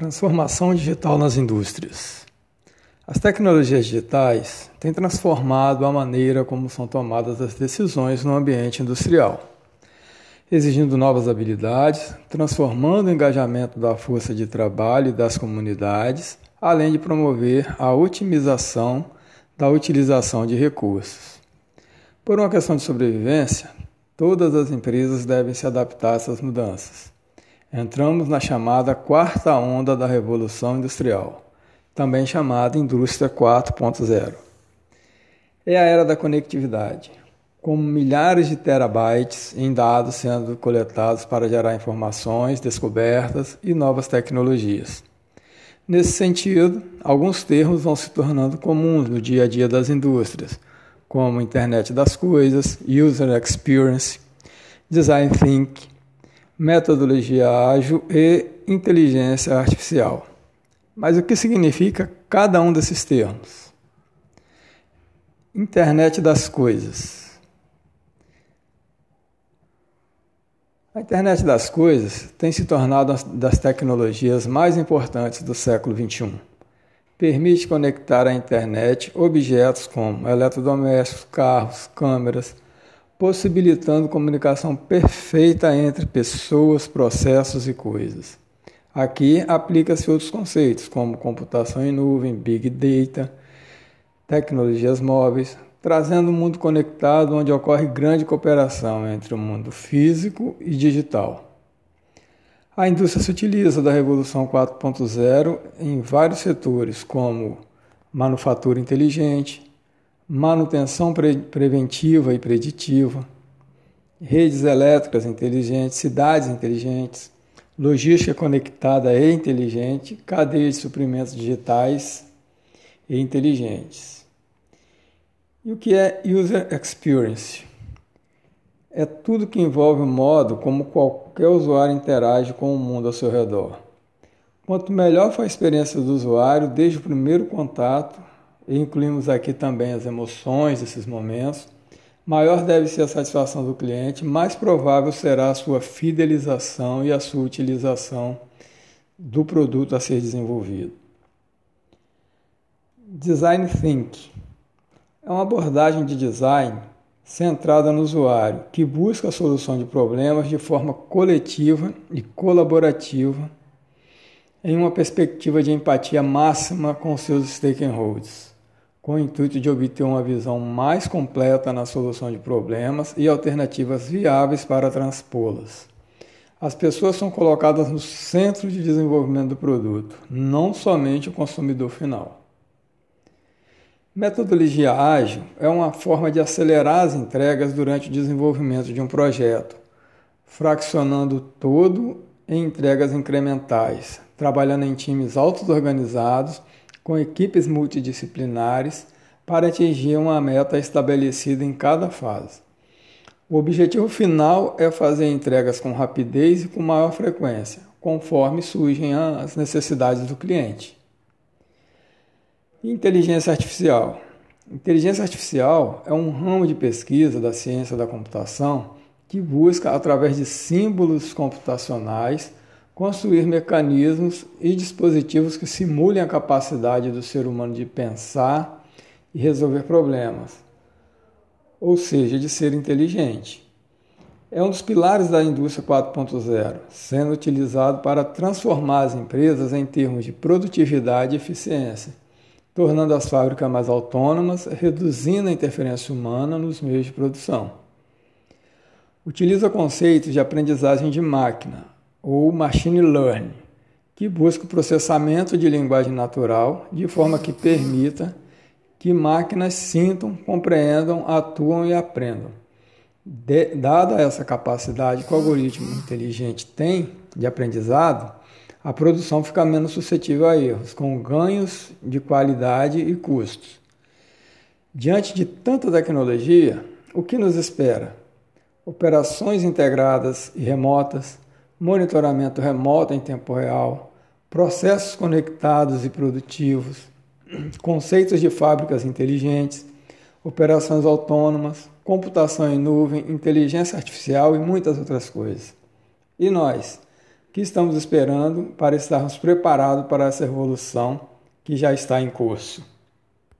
Transformação digital nas indústrias. As tecnologias digitais têm transformado a maneira como são tomadas as decisões no ambiente industrial, exigindo novas habilidades, transformando o engajamento da força de trabalho e das comunidades, além de promover a otimização da utilização de recursos. Por uma questão de sobrevivência, todas as empresas devem se adaptar a essas mudanças. Entramos na chamada quarta onda da Revolução Industrial, também chamada Indústria 4.0. É a era da conectividade, com milhares de terabytes em dados sendo coletados para gerar informações, descobertas e novas tecnologias. Nesse sentido, alguns termos vão se tornando comuns no dia a dia das indústrias, como Internet das Coisas, User Experience, Design Thinking, metodologia ágil e inteligência artificial. Mas o que significa cada um desses termos? Internet das coisas. A internet das coisas tem se tornado uma das tecnologias mais importantes do século XXI. Permite conectar à internet objetos como eletrodomésticos, carros, câmeras, possibilitando comunicação perfeita entre pessoas, processos e coisas. Aqui aplica-se outros conceitos, como computação em nuvem, big data, tecnologias móveis, trazendo um mundo conectado onde ocorre grande cooperação entre o mundo físico e digital. A indústria se utiliza da Revolução 4.0 em vários setores, como manufatura inteligente, manutenção pre preventiva e preditiva, redes elétricas inteligentes, cidades inteligentes, logística conectada e inteligente, cadeia de suprimentos digitais e inteligentes. E o que é User Experience? É tudo que envolve o modo como qualquer usuário interage com o mundo ao seu redor. Quanto melhor for a experiência do usuário desde o primeiro contato, e incluímos aqui também as emoções desses momentos, maior deve ser a satisfação do cliente, mais provável será a sua fidelização e a sua utilização do produto a ser desenvolvido. Design Think. É uma abordagem de design centrada no usuário, que busca a solução de problemas de forma coletiva e colaborativa, em uma perspectiva de empatia máxima com seus stakeholders com o intuito de obter uma visão mais completa na solução de problemas e alternativas viáveis para transpô-las. As pessoas são colocadas no centro de desenvolvimento do produto, não somente o consumidor final. Metodologia ágil é uma forma de acelerar as entregas durante o desenvolvimento de um projeto, fraccionando todo em entregas incrementais, trabalhando em times auto-organizados com equipes multidisciplinares para atingir uma meta estabelecida em cada fase. O objetivo final é fazer entregas com rapidez e com maior frequência, conforme surgem as necessidades do cliente. Inteligência artificial. Inteligência artificial é um ramo de pesquisa da ciência da computação que busca, através de símbolos computacionais, construir mecanismos e dispositivos que simulem a capacidade do ser humano de pensar e resolver problemas, ou seja, de ser inteligente. É um dos pilares da indústria 4.0, sendo utilizado para transformar as empresas em termos de produtividade e eficiência, tornando as fábricas mais autônomas, reduzindo a interferência humana nos meios de produção. Utiliza conceitos de aprendizagem de máquina, ou machine learning, que busca o processamento de linguagem natural de forma que permita que máquinas sintam, compreendam, atuam e aprendam. De, dada essa capacidade que o algoritmo inteligente tem de aprendizado, a produção fica menos suscetível a erros, com ganhos de qualidade e custos. Diante de tanta tecnologia, o que nos espera? Operações integradas e remotas, monitoramento remoto em tempo real, processos conectados e produtivos, conceitos de fábricas inteligentes, operações autônomas, computação em nuvem, inteligência artificial e muitas outras coisas. E nós, que estamos esperando para estarmos preparados para essa revolução que já está em curso.